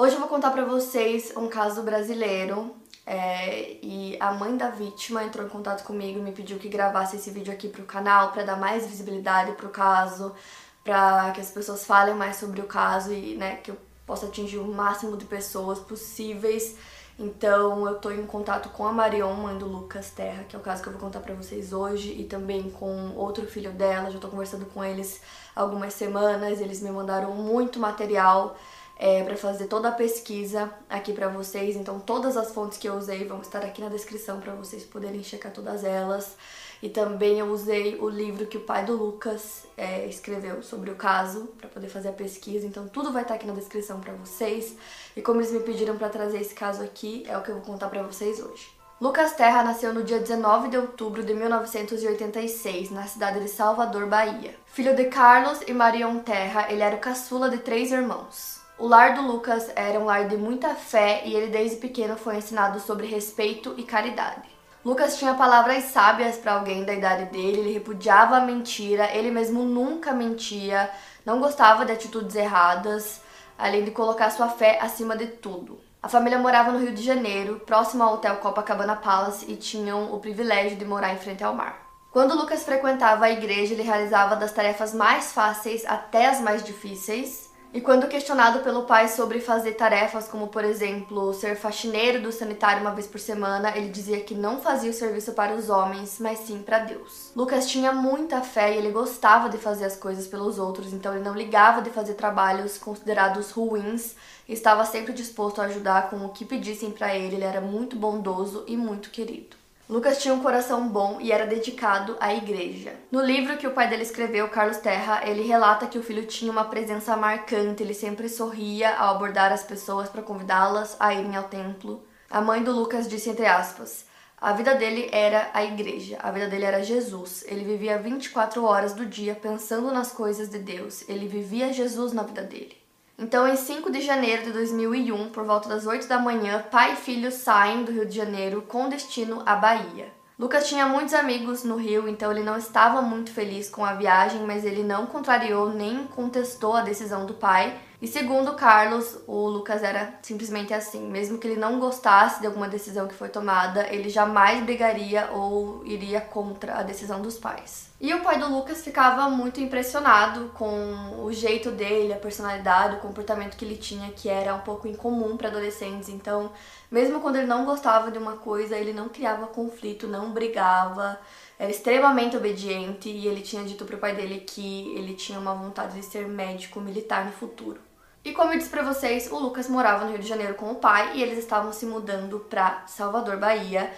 Hoje eu vou contar pra vocês um caso brasileiro é, e a mãe da vítima entrou em contato comigo e me pediu que gravasse esse vídeo aqui pro canal para dar mais visibilidade pro caso, para que as pessoas falem mais sobre o caso e né, que eu possa atingir o máximo de pessoas possíveis. Então eu tô em contato com a Marion, mãe do Lucas Terra, que é o caso que eu vou contar pra vocês hoje, e também com outro filho dela. Já tô conversando com eles algumas semanas, eles me mandaram muito material é, para fazer toda a pesquisa aqui para vocês. Então, todas as fontes que eu usei vão estar aqui na descrição para vocês poderem checar todas elas. E também eu usei o livro que o pai do Lucas é, escreveu sobre o caso para poder fazer a pesquisa. Então, tudo vai estar aqui na descrição para vocês. E como eles me pediram para trazer esse caso aqui, é o que eu vou contar para vocês hoje. Lucas Terra nasceu no dia 19 de outubro de 1986, na cidade de Salvador, Bahia. Filho de Carlos e Marion Terra, ele era o caçula de três irmãos. O lar do Lucas era um lar de muita fé e ele desde pequeno foi ensinado sobre respeito e caridade. Lucas tinha palavras sábias para alguém da idade dele, ele repudiava a mentira, ele mesmo nunca mentia, não gostava de atitudes erradas, além de colocar sua fé acima de tudo. A família morava no Rio de Janeiro, próximo ao Hotel Copacabana Palace e tinham o privilégio de morar em frente ao mar. Quando Lucas frequentava a igreja, ele realizava das tarefas mais fáceis até as mais difíceis, e quando questionado pelo pai sobre fazer tarefas como, por exemplo, ser faxineiro do sanitário uma vez por semana, ele dizia que não fazia o serviço para os homens, mas sim para Deus. Lucas tinha muita fé e ele gostava de fazer as coisas pelos outros, então ele não ligava de fazer trabalhos considerados ruins e estava sempre disposto a ajudar com o que pedissem para ele. Ele era muito bondoso e muito querido. Lucas tinha um coração bom e era dedicado à igreja. No livro que o pai dele escreveu, Carlos Terra, ele relata que o filho tinha uma presença marcante, ele sempre sorria ao abordar as pessoas para convidá-las a irem ao templo. A mãe do Lucas disse entre aspas: a vida dele era a igreja, a vida dele era Jesus. Ele vivia 24 horas do dia pensando nas coisas de Deus. Ele vivia Jesus na vida dele. Então, em 5 de janeiro de 2001, por volta das 8 da manhã, pai e filho saem do Rio de Janeiro com destino à Bahia. Lucas tinha muitos amigos no Rio, então ele não estava muito feliz com a viagem, mas ele não contrariou nem contestou a decisão do pai e segundo Carlos, o Lucas era simplesmente assim, mesmo que ele não gostasse de alguma decisão que foi tomada, ele jamais brigaria ou iria contra a decisão dos pais. E o pai do Lucas ficava muito impressionado com o jeito dele, a personalidade, o comportamento que ele tinha, que era um pouco incomum para adolescentes. Então, mesmo quando ele não gostava de uma coisa, ele não criava conflito, não brigava, era extremamente obediente e ele tinha dito pro pai dele que ele tinha uma vontade de ser médico militar no futuro. E como eu disse para vocês, o Lucas morava no Rio de Janeiro com o pai e eles estavam se mudando para Salvador, Bahia.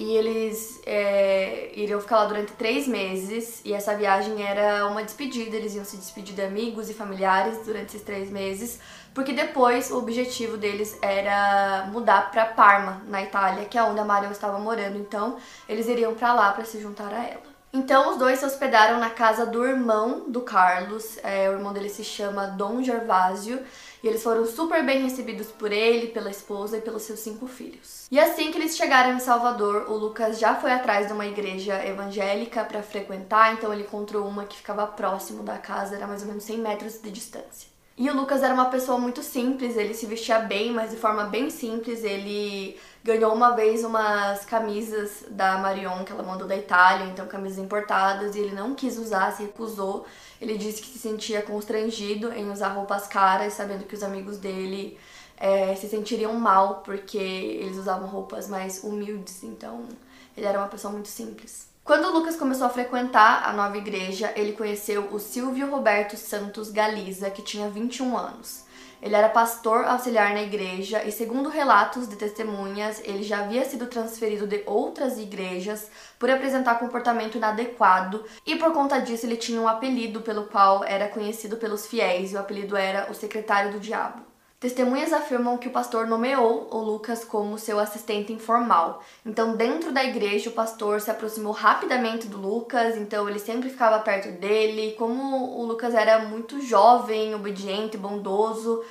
E eles é, iriam ficar lá durante três meses. E essa viagem era uma despedida. Eles iam se despedir de amigos e familiares durante esses três meses. Porque depois o objetivo deles era mudar para Parma, na Itália, que é onde a Marion estava morando. Então eles iriam para lá para se juntar a ela. Então os dois se hospedaram na casa do irmão do Carlos, é, o irmão dele se chama Dom Gervásio, e eles foram super bem recebidos por ele, pela esposa e pelos seus cinco filhos. E assim que eles chegaram em Salvador, o Lucas já foi atrás de uma igreja evangélica para frequentar, então ele encontrou uma que ficava próximo da casa, era mais ou menos 100 metros de distância. E o Lucas era uma pessoa muito simples, ele se vestia bem, mas de forma bem simples. Ele ganhou uma vez umas camisas da Marion que ela mandou da Itália, então camisas importadas, e ele não quis usar, se recusou. Ele disse que se sentia constrangido em usar roupas caras, sabendo que os amigos dele é, se sentiriam mal porque eles usavam roupas mais humildes, então ele era uma pessoa muito simples. Quando o Lucas começou a frequentar a nova igreja, ele conheceu o Silvio Roberto Santos Galiza, que tinha 21 anos. Ele era pastor auxiliar na igreja e, segundo relatos de testemunhas, ele já havia sido transferido de outras igrejas por apresentar comportamento inadequado e, por conta disso, ele tinha um apelido pelo qual era conhecido pelos fiéis, e o apelido era o Secretário do Diabo. Testemunhas afirmam que o pastor nomeou o Lucas como seu assistente informal. Então, dentro da igreja, o pastor se aproximou rapidamente do Lucas, então ele sempre ficava perto dele. Como o Lucas era muito jovem, obediente, bondoso,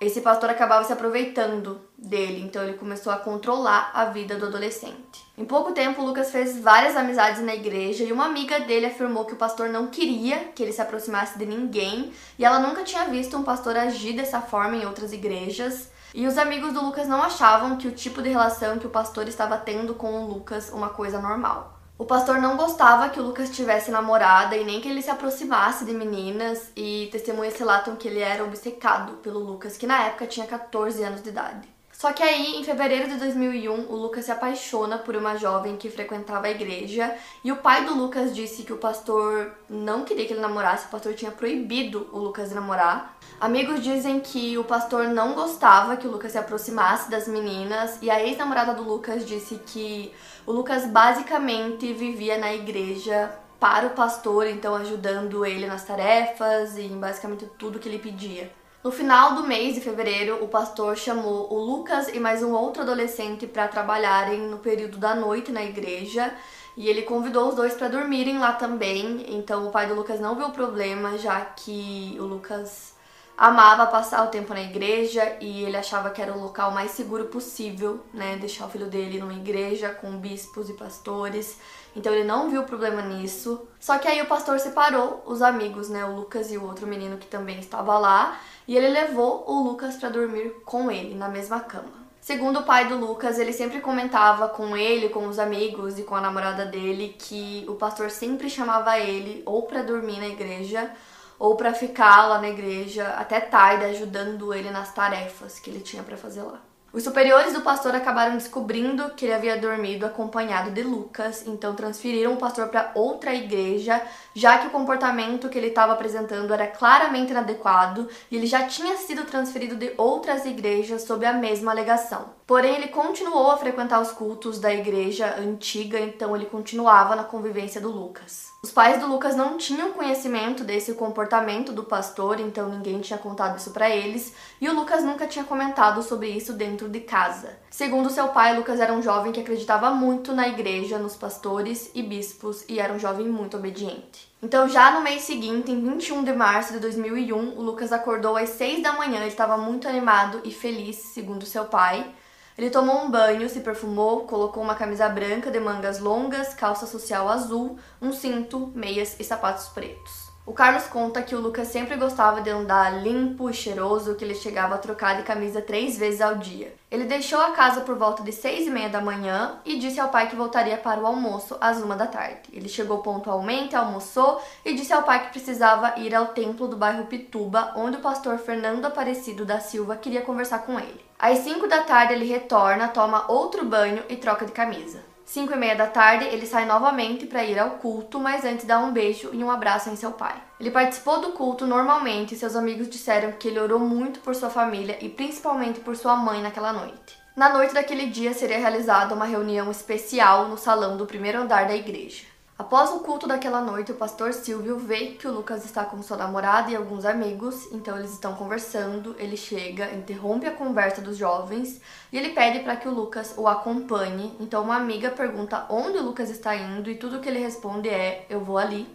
esse pastor acabava se aproveitando dele, então ele começou a controlar a vida do adolescente. Em pouco tempo, Lucas fez várias amizades na igreja e uma amiga dele afirmou que o pastor não queria que ele se aproximasse de ninguém e ela nunca tinha visto um pastor agir dessa forma em outras igrejas. E os amigos do Lucas não achavam que o tipo de relação que o pastor estava tendo com o Lucas uma coisa normal. O pastor não gostava que o Lucas tivesse namorada e nem que ele se aproximasse de meninas, e testemunhas relatam que ele era obcecado pelo Lucas, que na época tinha 14 anos de idade. Só que aí, em fevereiro de 2001, o Lucas se apaixona por uma jovem que frequentava a igreja e o pai do Lucas disse que o pastor não queria que ele namorasse, o pastor tinha proibido o Lucas de namorar. Amigos dizem que o pastor não gostava que o Lucas se aproximasse das meninas e a ex-namorada do Lucas disse que o Lucas basicamente vivia na igreja para o pastor, então ajudando ele nas tarefas e em basicamente tudo que ele pedia. No final do mês de fevereiro, o pastor chamou o Lucas e mais um outro adolescente para trabalharem no período da noite na igreja. E ele convidou os dois para dormirem lá também. Então o pai do Lucas não viu problema, já que o Lucas amava passar o tempo na igreja e ele achava que era o local mais seguro possível, né? Deixar o filho dele numa igreja com bispos e pastores. Então ele não viu problema nisso. Só que aí o pastor separou os amigos, né? O Lucas e o outro menino que também estava lá e ele levou o Lucas para dormir com ele na mesma cama. Segundo o pai do Lucas, ele sempre comentava com ele, com os amigos e com a namorada dele que o pastor sempre chamava ele ou para dormir na igreja ou para ficar lá na igreja até tarde ajudando ele nas tarefas que ele tinha para fazer lá. Os superiores do pastor acabaram descobrindo que ele havia dormido acompanhado de Lucas, então transferiram o pastor para outra igreja, já que o comportamento que ele estava apresentando era claramente inadequado e ele já tinha sido transferido de outras igrejas sob a mesma alegação. Porém, ele continuou a frequentar os cultos da igreja antiga, então ele continuava na convivência do Lucas. Os pais do Lucas não tinham conhecimento desse comportamento do pastor, então ninguém tinha contado isso para eles, e o Lucas nunca tinha comentado sobre isso dentro de casa. Segundo seu pai, Lucas era um jovem que acreditava muito na igreja, nos pastores e bispos, e era um jovem muito obediente. Então, já no mês seguinte, em 21 de março de 2001, o Lucas acordou às 6 da manhã, ele estava muito animado e feliz, segundo seu pai. Ele tomou um banho, se perfumou, colocou uma camisa branca de mangas longas, calça social azul, um cinto, meias e sapatos pretos. O Carlos conta que o Lucas sempre gostava de andar limpo e cheiroso, que ele chegava a trocar de camisa três vezes ao dia. Ele deixou a casa por volta de seis e meia da manhã e disse ao pai que voltaria para o almoço às uma da tarde. Ele chegou pontualmente, almoçou e disse ao pai que precisava ir ao templo do bairro Pituba, onde o pastor Fernando Aparecido da Silva queria conversar com ele. Às cinco da tarde ele retorna, toma outro banho e troca de camisa. 5 e meia da tarde, ele sai novamente para ir ao culto, mas antes dá um beijo e um abraço em seu pai. Ele participou do culto normalmente e seus amigos disseram que ele orou muito por sua família e principalmente por sua mãe naquela noite. Na noite daquele dia seria realizada uma reunião especial no salão do primeiro andar da igreja. Após o culto daquela noite, o pastor Silvio vê que o Lucas está com sua namorada e alguns amigos, então eles estão conversando. Ele chega, interrompe a conversa dos jovens e ele pede para que o Lucas o acompanhe. Então uma amiga pergunta onde o Lucas está indo e tudo que ele responde é: Eu vou ali.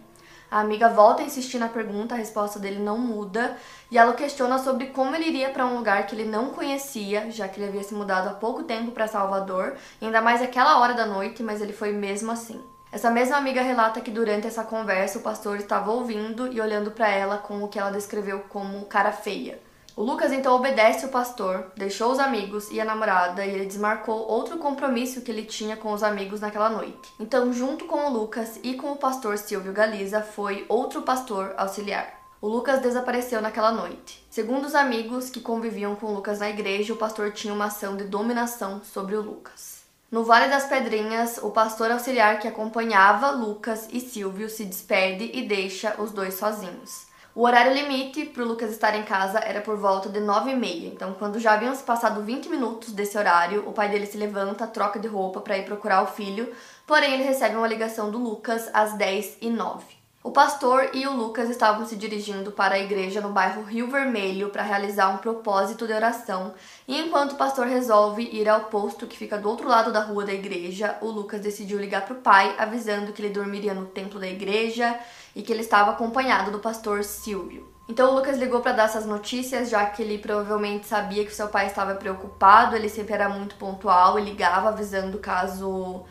A amiga volta a insistir na pergunta, a resposta dele não muda e ela questiona sobre como ele iria para um lugar que ele não conhecia, já que ele havia se mudado há pouco tempo para Salvador, ainda mais aquela hora da noite, mas ele foi mesmo assim. Essa mesma amiga relata que durante essa conversa o pastor estava ouvindo e olhando para ela com o que ela descreveu como cara feia. O Lucas então obedece o pastor, deixou os amigos e a namorada e ele desmarcou outro compromisso que ele tinha com os amigos naquela noite. Então, junto com o Lucas e com o pastor Silvio Galiza, foi outro pastor auxiliar. O Lucas desapareceu naquela noite. Segundo os amigos que conviviam com o Lucas na igreja, o pastor tinha uma ação de dominação sobre o Lucas. No Vale das Pedrinhas, o pastor auxiliar que acompanhava Lucas e Silvio se despede e deixa os dois sozinhos. O horário limite para o Lucas estar em casa era por volta de 9 e meia, então quando já haviam se passado 20 minutos desse horário, o pai dele se levanta, troca de roupa para ir procurar o filho, porém ele recebe uma ligação do Lucas às 10 e 9. O pastor e o Lucas estavam se dirigindo para a igreja no bairro Rio Vermelho para realizar um propósito de oração, e enquanto o pastor resolve ir ao posto que fica do outro lado da rua da igreja, o Lucas decidiu ligar para o pai, avisando que ele dormiria no templo da igreja e que ele estava acompanhado do pastor Silvio. Então o Lucas ligou para dar essas notícias, já que ele provavelmente sabia que seu pai estava preocupado, ele sempre era muito pontual e ligava avisando caso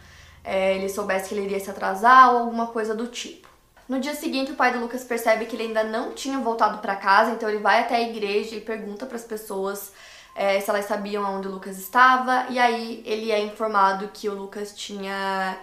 é, ele soubesse que ele iria se atrasar ou alguma coisa do tipo. No dia seguinte, o pai do Lucas percebe que ele ainda não tinha voltado para casa, então ele vai até a igreja e pergunta para as pessoas é, se elas sabiam onde o Lucas estava, e aí ele é informado que o Lucas tinha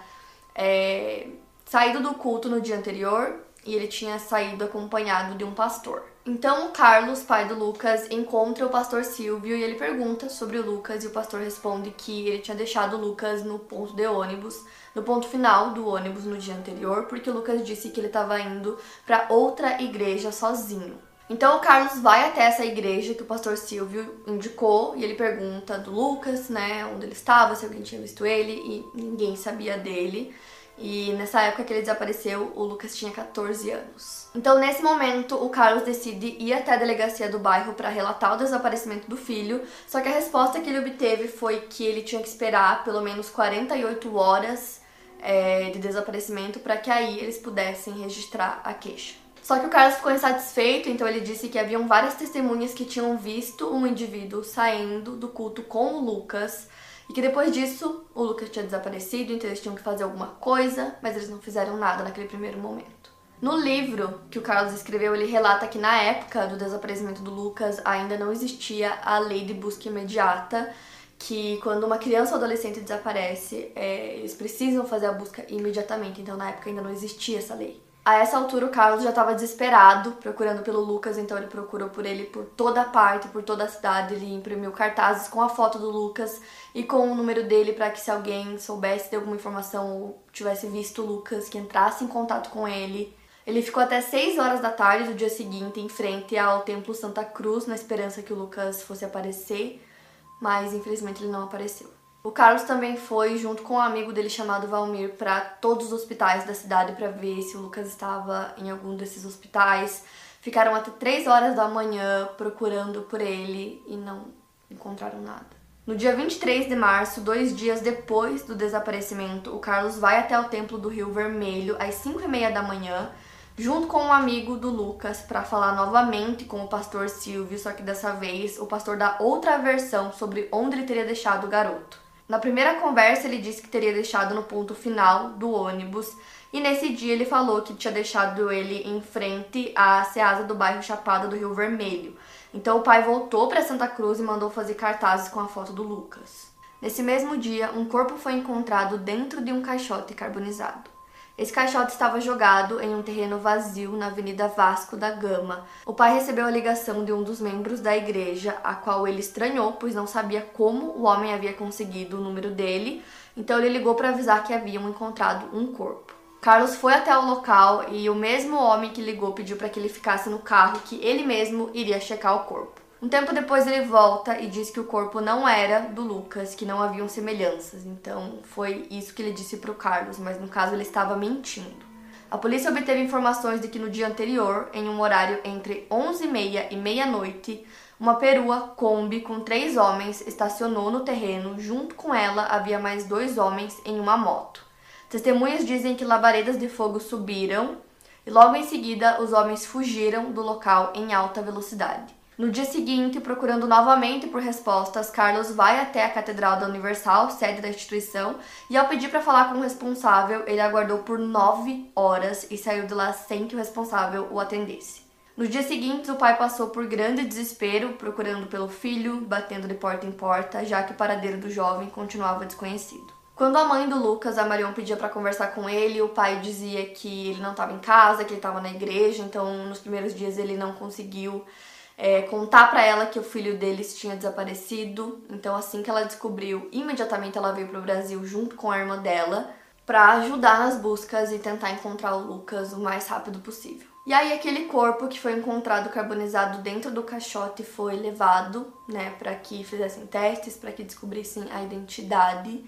é, saído do culto no dia anterior e ele tinha saído acompanhado de um pastor. Então o Carlos, pai do Lucas, encontra o pastor Silvio e ele pergunta sobre o Lucas e o pastor responde que ele tinha deixado o Lucas no ponto de ônibus, no ponto final do ônibus no dia anterior, porque o Lucas disse que ele estava indo para outra igreja sozinho. Então o Carlos vai até essa igreja que o pastor Silvio indicou e ele pergunta do Lucas, né, onde ele estava, se alguém tinha visto ele e ninguém sabia dele. E nessa época que ele desapareceu, o Lucas tinha 14 anos. Então, nesse momento, o Carlos decide ir até a delegacia do bairro para relatar o desaparecimento do filho, só que a resposta que ele obteve foi que ele tinha que esperar pelo menos 48 horas é, de desaparecimento para que aí eles pudessem registrar a queixa. Só que o Carlos ficou insatisfeito, então ele disse que haviam várias testemunhas que tinham visto um indivíduo saindo do culto com o Lucas e que depois disso o Lucas tinha desaparecido, então eles tinham que fazer alguma coisa, mas eles não fizeram nada naquele primeiro momento. No livro que o Carlos escreveu, ele relata que na época do desaparecimento do Lucas ainda não existia a lei de busca imediata, que quando uma criança ou adolescente desaparece, é, eles precisam fazer a busca imediatamente. Então na época ainda não existia essa lei. A essa altura, o Carlos já estava desesperado procurando pelo Lucas, então ele procurou por ele por toda parte, por toda a cidade. Ele imprimiu cartazes com a foto do Lucas e com o número dele para que, se alguém soubesse de alguma informação ou tivesse visto o Lucas, que entrasse em contato com ele. Ele ficou até 6 horas da tarde do dia seguinte em frente ao Templo Santa Cruz, na esperança que o Lucas fosse aparecer, mas infelizmente ele não apareceu. O Carlos também foi, junto com um amigo dele chamado Valmir, para todos os hospitais da cidade para ver se o Lucas estava em algum desses hospitais. Ficaram até 3 horas da manhã procurando por ele e não encontraram nada. No dia 23 de março, dois dias depois do desaparecimento, o Carlos vai até o Templo do Rio Vermelho às 5 e meia da manhã, junto com um amigo do Lucas, para falar novamente com o pastor Silvio, só que dessa vez o pastor dá outra versão sobre onde ele teria deixado o garoto. Na primeira conversa, ele disse que teria deixado no ponto final do ônibus e nesse dia ele falou que tinha deixado ele em frente à Ceasa do bairro Chapada do Rio Vermelho. Então o pai voltou para Santa Cruz e mandou fazer cartazes com a foto do Lucas. Nesse mesmo dia, um corpo foi encontrado dentro de um caixote carbonizado. Esse caixote estava jogado em um terreno vazio na Avenida Vasco da Gama. O pai recebeu a ligação de um dos membros da igreja, a qual ele estranhou, pois não sabia como o homem havia conseguido o número dele, então ele ligou para avisar que haviam encontrado um corpo. Carlos foi até o local e o mesmo homem que ligou pediu para que ele ficasse no carro, que ele mesmo iria checar o corpo. Um tempo depois ele volta e diz que o corpo não era do Lucas, que não haviam semelhanças. Então foi isso que ele disse para o Carlos, mas no caso ele estava mentindo. A polícia obteve informações de que no dia anterior, em um horário entre 11h30 e meia-noite, uma perua Kombi com três homens estacionou no terreno. Junto com ela havia mais dois homens em uma moto. Testemunhas dizem que labaredas de fogo subiram e logo em seguida os homens fugiram do local em alta velocidade. No dia seguinte, procurando novamente por respostas, Carlos vai até a Catedral da Universal, sede da instituição, e ao pedir para falar com o responsável, ele aguardou por nove horas e saiu de lá sem que o responsável o atendesse. No dia seguinte, o pai passou por grande desespero, procurando pelo filho, batendo de porta em porta, já que o paradeiro do jovem continuava desconhecido. Quando a mãe do Lucas, a Marion, pedia para conversar com ele, o pai dizia que ele não estava em casa, que ele estava na igreja, então nos primeiros dias ele não conseguiu é, contar para ela que o filho deles tinha desaparecido. Então, assim que ela descobriu, imediatamente ela veio pro Brasil junto com a irmã dela para ajudar nas buscas e tentar encontrar o Lucas o mais rápido possível. E aí aquele corpo que foi encontrado carbonizado dentro do caixote foi levado, né, para que fizessem testes, para que descobrissem a identidade.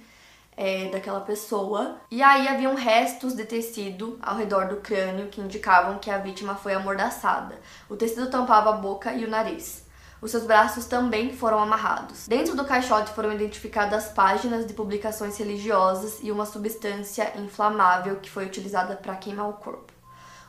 É, daquela pessoa. E aí haviam restos de tecido ao redor do crânio que indicavam que a vítima foi amordaçada. O tecido tampava a boca e o nariz. Os seus braços também foram amarrados. Dentro do caixote foram identificadas páginas de publicações religiosas e uma substância inflamável que foi utilizada para queimar o corpo.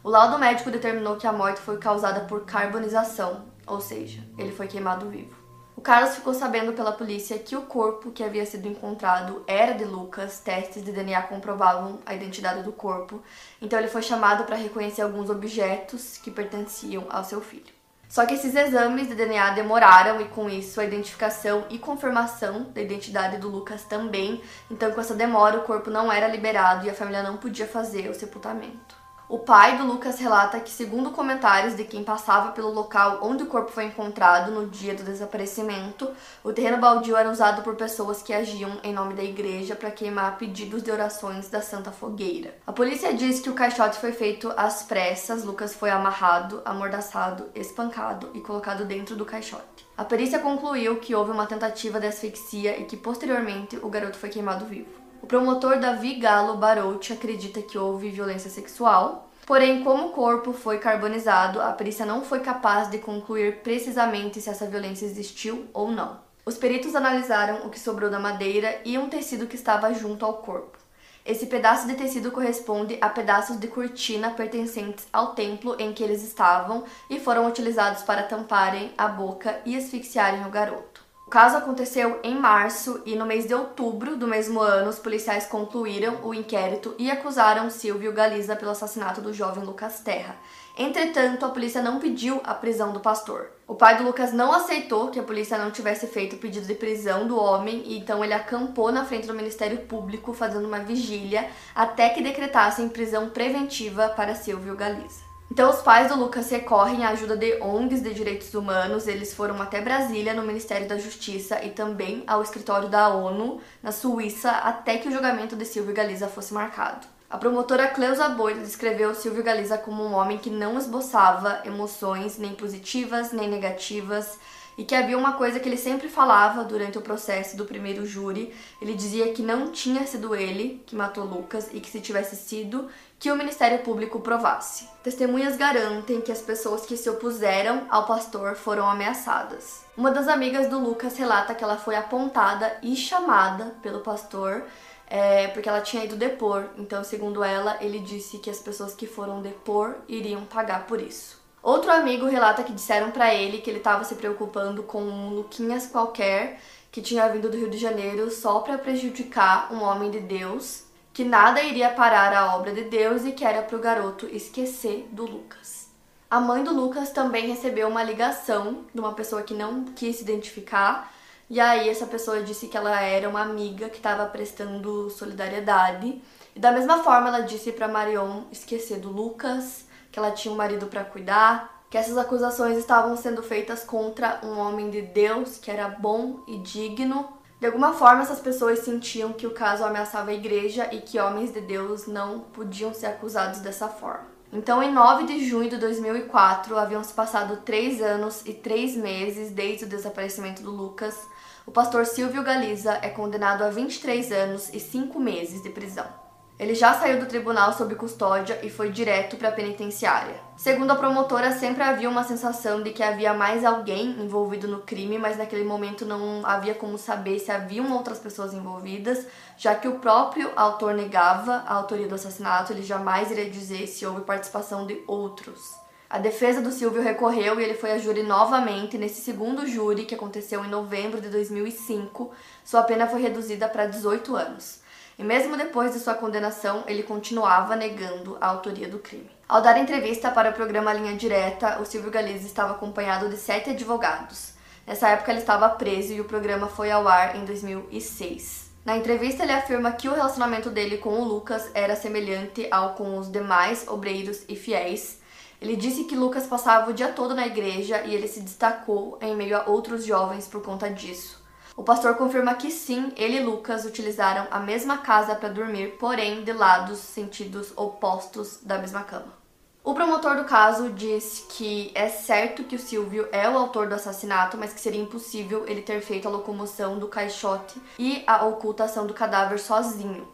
O laudo médico determinou que a morte foi causada por carbonização, ou seja, ele foi queimado vivo. O Carlos ficou sabendo pela polícia que o corpo que havia sido encontrado era de Lucas, testes de DNA comprovavam a identidade do corpo, então ele foi chamado para reconhecer alguns objetos que pertenciam ao seu filho. Só que esses exames de DNA demoraram e com isso a identificação e confirmação da identidade do Lucas também. Então, com essa demora, o corpo não era liberado e a família não podia fazer o sepultamento. O pai do Lucas relata que, segundo comentários de quem passava pelo local onde o corpo foi encontrado no dia do desaparecimento, o terreno baldio era usado por pessoas que agiam em nome da igreja para queimar pedidos de orações da Santa Fogueira. A polícia diz que o caixote foi feito às pressas, Lucas foi amarrado, amordaçado, espancado e colocado dentro do caixote. A perícia concluiu que houve uma tentativa de asfixia e que posteriormente o garoto foi queimado vivo. O promotor Davi Galo Barouti acredita que houve violência sexual, porém, como o corpo foi carbonizado, a perícia não foi capaz de concluir precisamente se essa violência existiu ou não. Os peritos analisaram o que sobrou da madeira e um tecido que estava junto ao corpo. Esse pedaço de tecido corresponde a pedaços de cortina pertencentes ao templo em que eles estavam e foram utilizados para tamparem a boca e asfixiarem o garoto caso aconteceu em março e no mês de outubro do mesmo ano, os policiais concluíram o inquérito e acusaram Silvio Galiza pelo assassinato do jovem Lucas Terra. Entretanto, a polícia não pediu a prisão do pastor. O pai do Lucas não aceitou que a polícia não tivesse feito o pedido de prisão do homem, e então ele acampou na frente do Ministério Público fazendo uma vigília até que decretassem prisão preventiva para Silvio Galiza. Então, os pais do Lucas recorrem à ajuda de ONGs de direitos humanos. Eles foram até Brasília, no Ministério da Justiça, e também ao escritório da ONU, na Suíça, até que o julgamento de Silvio Galiza fosse marcado. A promotora Cleusa Boito descreveu Silvio Galiza como um homem que não esboçava emoções nem positivas nem negativas e que havia uma coisa que ele sempre falava durante o processo do primeiro júri. Ele dizia que não tinha sido ele que matou Lucas e que se tivesse sido, que o Ministério Público provasse. Testemunhas garantem que as pessoas que se opuseram ao pastor foram ameaçadas. Uma das amigas do Lucas relata que ela foi apontada e chamada pelo pastor é, porque ela tinha ido depor. Então, segundo ela, ele disse que as pessoas que foram depor iriam pagar por isso. Outro amigo relata que disseram para ele que ele estava se preocupando com um Luquinhas qualquer que tinha vindo do Rio de Janeiro só para prejudicar um homem de Deus, que nada iria parar a obra de Deus e que era para o garoto esquecer do Lucas. A mãe do Lucas também recebeu uma ligação de uma pessoa que não quis se identificar, e aí essa pessoa disse que ela era uma amiga que estava prestando solidariedade. E da mesma forma ela disse para Marion esquecer do Lucas que ela tinha um marido para cuidar, que essas acusações estavam sendo feitas contra um homem de Deus que era bom e digno. De alguma forma, essas pessoas sentiam que o caso ameaçava a igreja e que homens de Deus não podiam ser acusados dessa forma. Então, em 9 de junho de 2004, haviam se passado três anos e três meses desde o desaparecimento do Lucas. O pastor Silvio Galiza é condenado a 23 anos e 5 meses de prisão. Ele já saiu do tribunal sob custódia e foi direto para a penitenciária. Segundo a promotora, sempre havia uma sensação de que havia mais alguém envolvido no crime, mas naquele momento não havia como saber se haviam outras pessoas envolvidas, já que o próprio autor negava a autoria do assassinato, ele jamais iria dizer se houve participação de outros. A defesa do Silvio recorreu e ele foi a júri novamente. Nesse segundo júri, que aconteceu em novembro de 2005, sua pena foi reduzida para 18 anos. E mesmo depois de sua condenação, ele continuava negando a autoria do crime. Ao dar entrevista para o programa Linha Direta, o Silvio Galiza estava acompanhado de sete advogados. Nessa época ele estava preso e o programa foi ao ar em 2006. Na entrevista ele afirma que o relacionamento dele com o Lucas era semelhante ao com os demais obreiros e fiéis. Ele disse que Lucas passava o dia todo na igreja e ele se destacou em meio a outros jovens por conta disso. O pastor confirma que sim, ele e Lucas utilizaram a mesma casa para dormir, porém de lados sentidos opostos da mesma cama. O promotor do caso diz que é certo que o Silvio é o autor do assassinato, mas que seria impossível ele ter feito a locomoção do caixote e a ocultação do cadáver sozinho.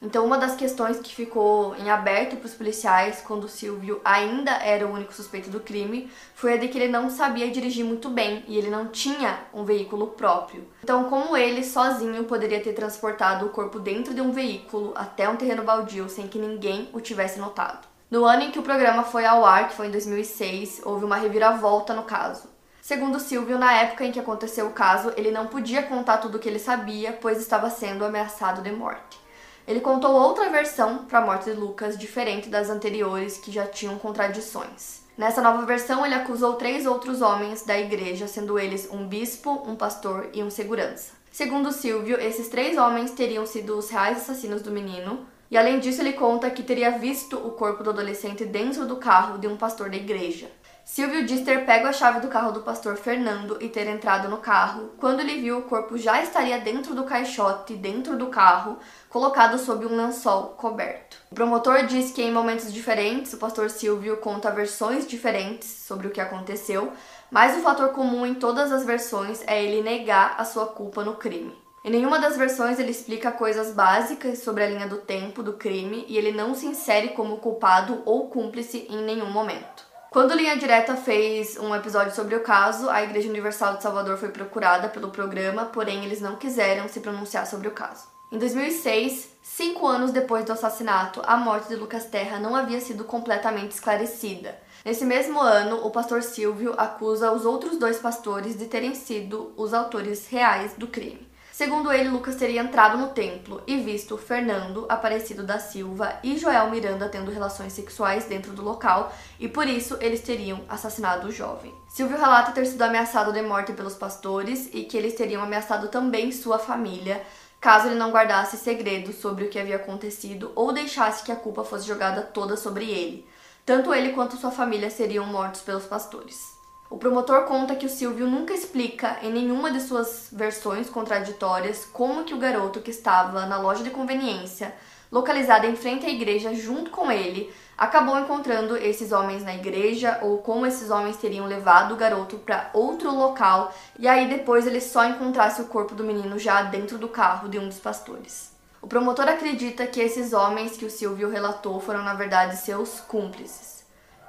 Então, uma das questões que ficou em aberto para os policiais quando o Silvio ainda era o único suspeito do crime foi a de que ele não sabia dirigir muito bem e ele não tinha um veículo próprio. Então, como ele sozinho poderia ter transportado o corpo dentro de um veículo até um terreno baldio sem que ninguém o tivesse notado? No ano em que o programa foi ao ar, que foi em 2006, houve uma reviravolta no caso. Segundo Silvio, na época em que aconteceu o caso, ele não podia contar tudo o que ele sabia, pois estava sendo ameaçado de morte. Ele contou outra versão para a morte de Lucas, diferente das anteriores que já tinham contradições. Nessa nova versão, ele acusou três outros homens da igreja, sendo eles um bispo, um pastor e um segurança. Segundo Silvio, esses três homens teriam sido os reais assassinos do menino, e além disso, ele conta que teria visto o corpo do adolescente dentro do carro de um pastor da igreja. Silvio diz ter pego a chave do carro do pastor Fernando e ter entrado no carro. Quando ele viu, o corpo já estaria dentro do caixote, dentro do carro, colocado sob um lençol coberto. O promotor diz que em momentos diferentes o pastor Silvio conta versões diferentes sobre o que aconteceu, mas o fator comum em todas as versões é ele negar a sua culpa no crime. Em nenhuma das versões ele explica coisas básicas sobre a linha do tempo do crime e ele não se insere como culpado ou cúmplice em nenhum momento. Quando Linha Direta fez um episódio sobre o caso, a Igreja Universal de Salvador foi procurada pelo programa, porém eles não quiseram se pronunciar sobre o caso. Em 2006, cinco anos depois do assassinato, a morte de Lucas Terra não havia sido completamente esclarecida. Nesse mesmo ano, o pastor Silvio acusa os outros dois pastores de terem sido os autores reais do crime. Segundo ele, Lucas teria entrado no templo e visto Fernando Aparecido da Silva e Joel Miranda tendo relações sexuais dentro do local e por isso eles teriam assassinado o jovem. Silvio relata ter sido ameaçado de morte pelos pastores e que eles teriam ameaçado também sua família caso ele não guardasse segredo sobre o que havia acontecido ou deixasse que a culpa fosse jogada toda sobre ele. Tanto ele quanto sua família seriam mortos pelos pastores. O promotor conta que o Silvio nunca explica em nenhuma de suas versões contraditórias como que o garoto que estava na loja de conveniência, localizada em frente à igreja junto com ele, acabou encontrando esses homens na igreja ou como esses homens teriam levado o garoto para outro local e aí depois ele só encontrasse o corpo do menino já dentro do carro de um dos pastores. O promotor acredita que esses homens que o Silvio relatou foram na verdade seus cúmplices.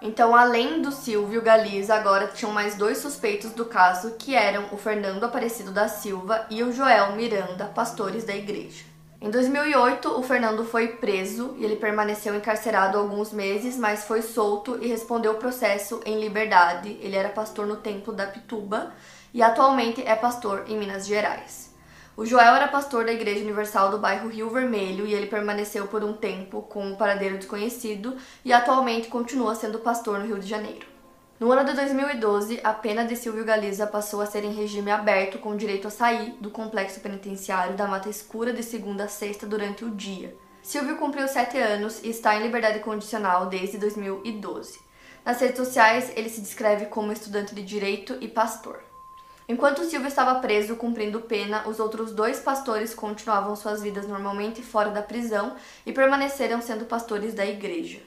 Então, além do Silvio Galiza, agora tinham mais dois suspeitos do caso, que eram o Fernando Aparecido da Silva e o Joel Miranda, pastores da igreja. Em 2008, o Fernando foi preso e ele permaneceu encarcerado alguns meses, mas foi solto e respondeu o processo em liberdade. Ele era pastor no Templo da Pituba e atualmente é pastor em Minas Gerais. O Joel era pastor da Igreja Universal do bairro Rio Vermelho e ele permaneceu por um tempo com um paradeiro desconhecido e atualmente continua sendo pastor no Rio de Janeiro. No ano de 2012, a pena de Silvio Galiza passou a ser em regime aberto com direito a sair do complexo penitenciário da Mata Escura de segunda a sexta durante o dia. Silvio cumpriu sete anos e está em liberdade condicional desde 2012. Nas redes sociais, ele se descreve como estudante de direito e pastor. Enquanto Silvio estava preso cumprindo pena, os outros dois pastores continuavam suas vidas normalmente fora da prisão e permaneceram sendo pastores da igreja.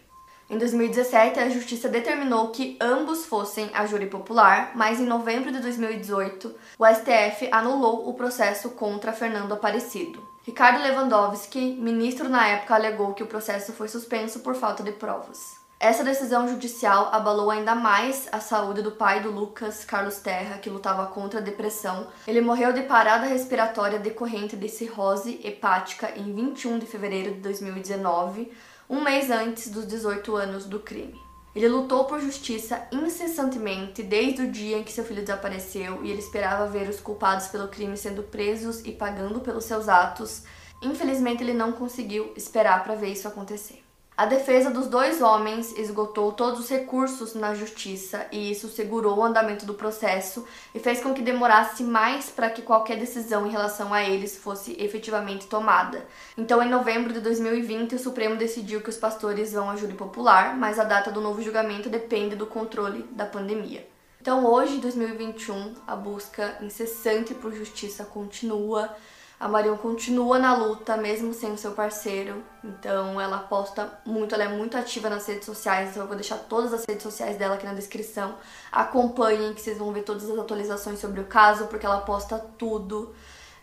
Em 2017, a justiça determinou que ambos fossem a júri popular, mas em novembro de 2018, o STF anulou o processo contra Fernando Aparecido. Ricardo Lewandowski, ministro na época, alegou que o processo foi suspenso por falta de provas. Essa decisão judicial abalou ainda mais a saúde do pai do Lucas, Carlos Terra, que lutava contra a depressão. Ele morreu de parada respiratória decorrente de cirrose hepática em 21 de fevereiro de 2019, um mês antes dos 18 anos do crime. Ele lutou por justiça incessantemente desde o dia em que seu filho desapareceu e ele esperava ver os culpados pelo crime sendo presos e pagando pelos seus atos. Infelizmente, ele não conseguiu esperar para ver isso acontecer. A defesa dos dois homens esgotou todos os recursos na justiça e isso segurou o andamento do processo e fez com que demorasse mais para que qualquer decisão em relação a eles fosse efetivamente tomada. Então, em novembro de 2020, o Supremo decidiu que os pastores vão a júri popular, mas a data do novo julgamento depende do controle da pandemia. Então, hoje, 2021, a busca incessante por justiça continua. A Marion continua na luta, mesmo sem o seu parceiro. Então ela posta muito, ela é muito ativa nas redes sociais. Então eu vou deixar todas as redes sociais dela aqui na descrição. Acompanhem que vocês vão ver todas as atualizações sobre o caso, porque ela posta tudo.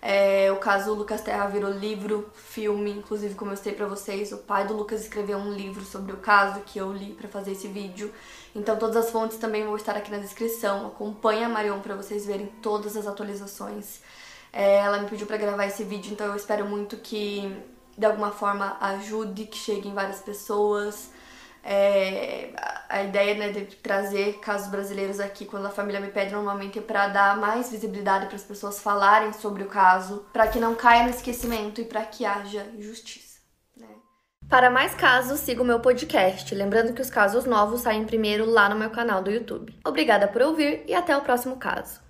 É, o caso Lucas Terra virou livro, filme, inclusive como eu sei para vocês, o pai do Lucas escreveu um livro sobre o caso que eu li para fazer esse vídeo. Então todas as fontes também vão estar aqui na descrição. Acompanhe a Marion para vocês verem todas as atualizações. É, ela me pediu para gravar esse vídeo, então eu espero muito que de alguma forma ajude, que cheguem várias pessoas. É, a ideia né, de trazer casos brasileiros aqui quando a família me pede normalmente é para dar mais visibilidade para as pessoas falarem sobre o caso, para que não caia no esquecimento e para que haja justiça. Né? Para mais casos, siga o meu podcast. Lembrando que os casos novos saem primeiro lá no meu canal do YouTube. Obrigada por ouvir e até o próximo caso.